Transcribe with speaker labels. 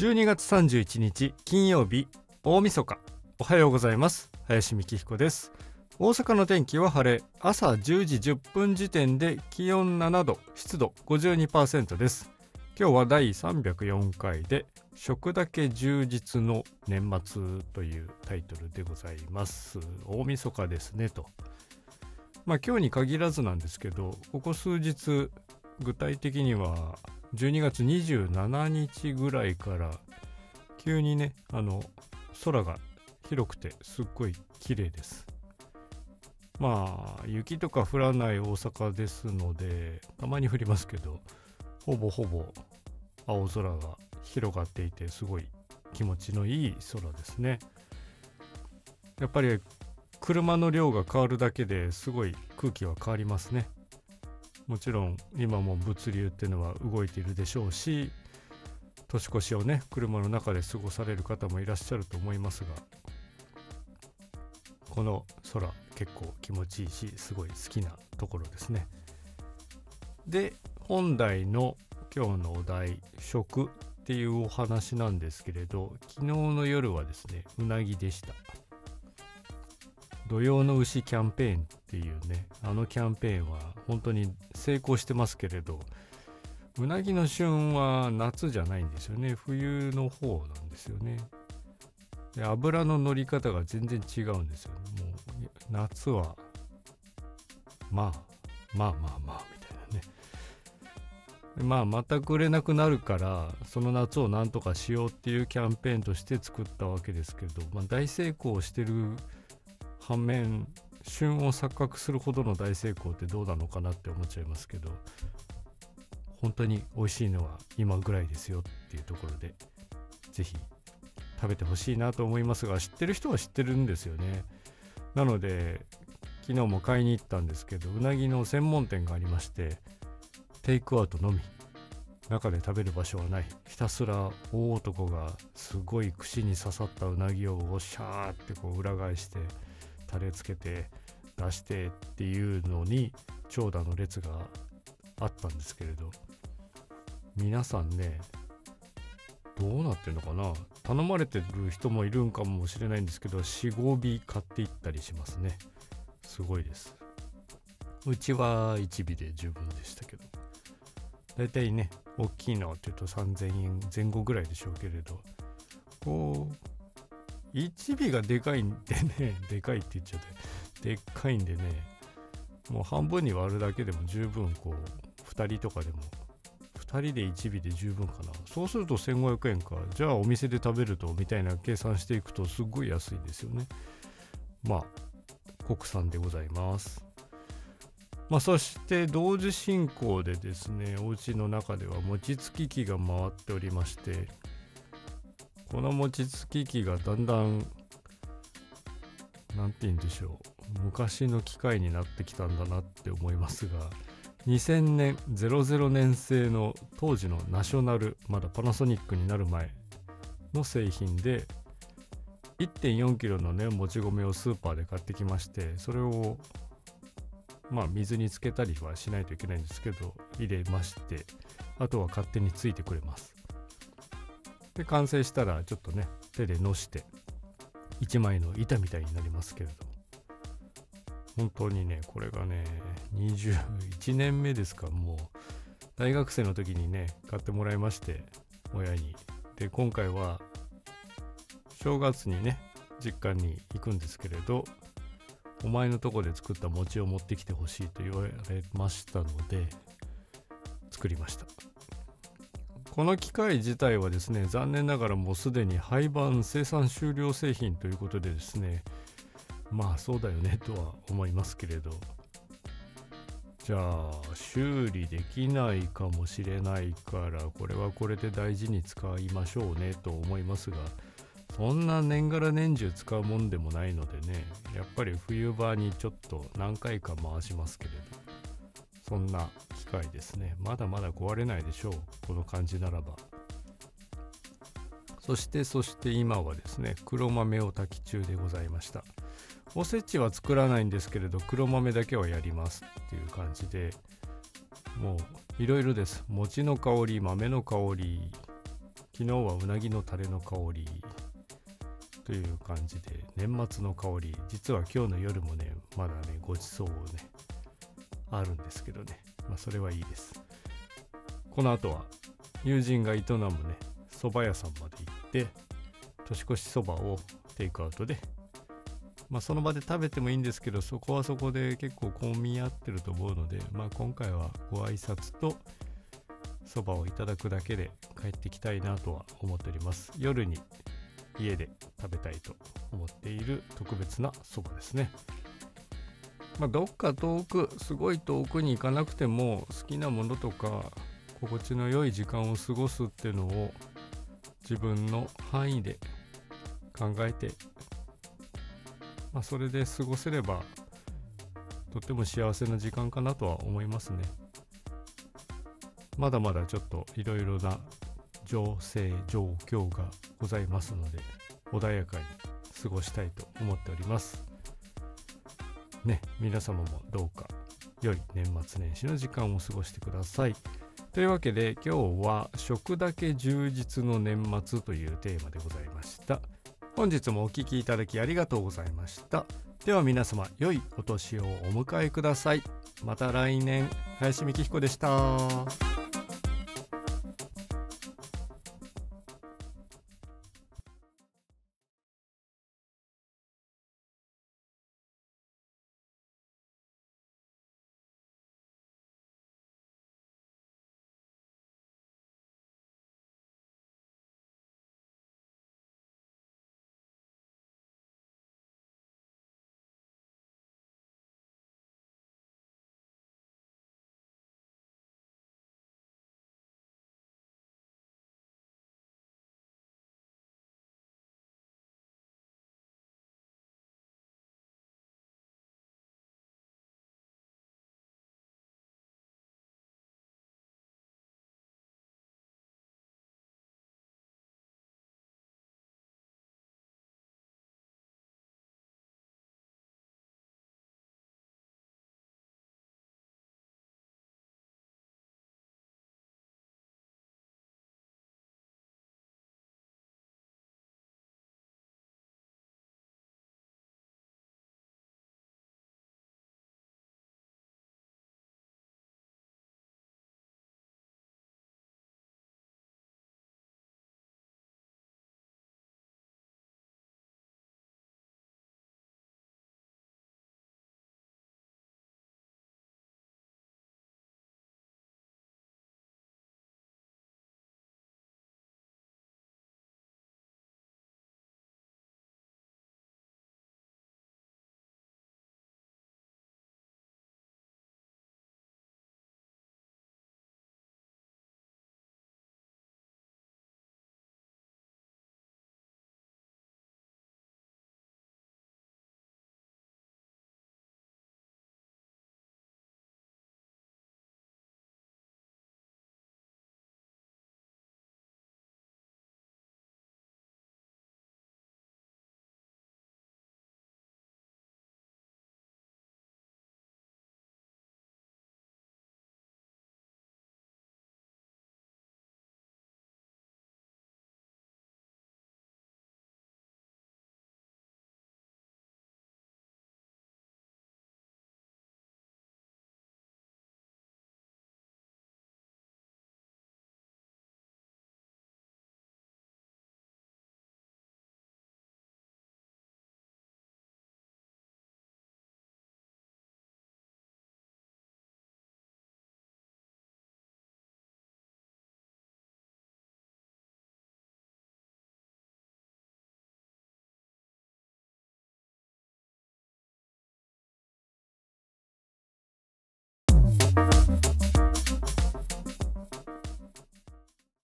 Speaker 1: 12月31日金曜日大晦日。おはようございます。林美希彦です。大阪の天気は晴れ。朝10時10分時点で気温7度湿度52%です。今日は第304回で食だけ充実の年末というタイトルでございます。大晦日ですねと。まあ今日に限らずなんですけどここ数日具体的には12月27日ぐらいから急にねあの空が広くてすっごい綺麗です。まあ雪とか降らない大阪ですのでたまに降りますけどほぼほぼ青空が広がっていてすごい気持ちのいい空ですね。やっぱり車の量が変わるだけですごい空気は変わりますね。もちろん今も物流っていうのは動いているでしょうし年越しをね車の中で過ごされる方もいらっしゃると思いますがこの空結構気持ちいいしすごい好きなところですね。で本題の今日のお題食っていうお話なんですけれど昨日の夜はですねうなぎでした。土曜の牛キャンペーンっていうねあのキャンペーンは本当に成功してますけれどうなぎの旬は夏じゃないんですよね。冬の方なんですよね。で油の乗り方が全然違うんですよ。もう夏はまあまあまあまあみたいなね。まあ全く売れなくなるからその夏をなんとかしようっていうキャンペーンとして作ったわけですけど、まあ、大成功してる反面旬を錯覚するほどの大成功ってどうなのかなって思っちゃいますけど本当に美味しいのは今ぐらいですよっていうところで是非食べてほしいなと思いますが知ってる人は知ってるんですよね。なので昨日も買いに行ったんですけどうなぎの専門店がありましてテイクアウトのみ。中で食べる場所はない。ひたすら大男がすごい串に刺さったうなぎをおしゃーってこう裏返してタレつけて出してっていうのに長蛇の列があったんですけれど皆さんねどうなってんのかな？頼まれてる人もいるんかもしれないんですけど45尾買っていったりしますね。すごいです。うちは1尾で十分でしたけど。だいたいね大きいのっていうと3000円前後ぐらいでしょうけれどこう1尾がでかいんでね、でかいって言っちゃって、でっかいんでね、もう半分に割るだけでも十分こう、2人とかでも、2人で1尾で十分かな。そうすると1500円か。じゃあお店で食べると、みたいな計算していくとすっごい安いんですよね。まあ、国産でございます。まあ、そして同時進行でですね、お家の中では餅つき機が回っておりまして、この餅つき機がだんだん何て言うんでしょう昔の機械になってきたんだなって思いますが2000年00年製の当時のナショナルまだパナソニックになる前の製品で 1.4kg のねもち米をスーパーで買ってきましてそれをまあ水につけたりはしないといけないんですけど入れましてあとは勝手についてくれます。で完成したらちょっとね手でのして1枚の板みたいになりますけれど本当にねこれがね21年目ですか。もう大学生の時にね買ってもらいまして親に。で今回は正月にね実家に行くんですけれどお前のとこで作った餅を持ってきてほしいと言われましたので作りました。この機械自体はですね残念ながらもうすでに廃盤生産終了製品ということでですねまあそうだよねとは思いますけれど。じゃあ修理できないかもしれないからこれはこれで大事に使いましょうねと思いますがそんな年がら年中使うもんでもないのでねやっぱり冬場にちょっと何回か回しますけれど。そんな機械ですね。まだまだ壊れないでしょう。この感じならば。そしてそして今はですね黒豆を炊き中でございました。おせちは作らないんですけれど黒豆だけはやりますっていう感じでもういろいろです。餅の香り豆の香り昨日はうなぎのタレの香りという感じで年末の香り。実は今日の夜もねまだねごちそうをねあるんですけどね。まあそれはいいです。この後は友人が営むね蕎麦屋さんまで行って年越しそばをテイクアウトでまあその場で食べてもいいんですけどそこはそこで結構混み合ってると思うのでまあ今回はご挨拶とそばをいただくだけで帰ってきたいなとは思っております。夜に家で食べたいと思っている特別なそばですね。まあ、どっか遠くすごい遠くに行かなくても好きなものとか心地の良い時間を過ごすっていうのを自分の範囲で考えて、まあ、それで過ごせればとっても幸せな時間かなとは思いますね。まだまだちょっといろいろな情勢状況がございますので穏やかに過ごしたいと思っております。ね皆様もどうか良い年末年始の時間を過ごしてください。というわけで今日は食だけ充実の年末というテーマでございました。本日もお聴きいただきありがとうございました。では皆様良いお年をお迎えください。また来年林美希彦でした。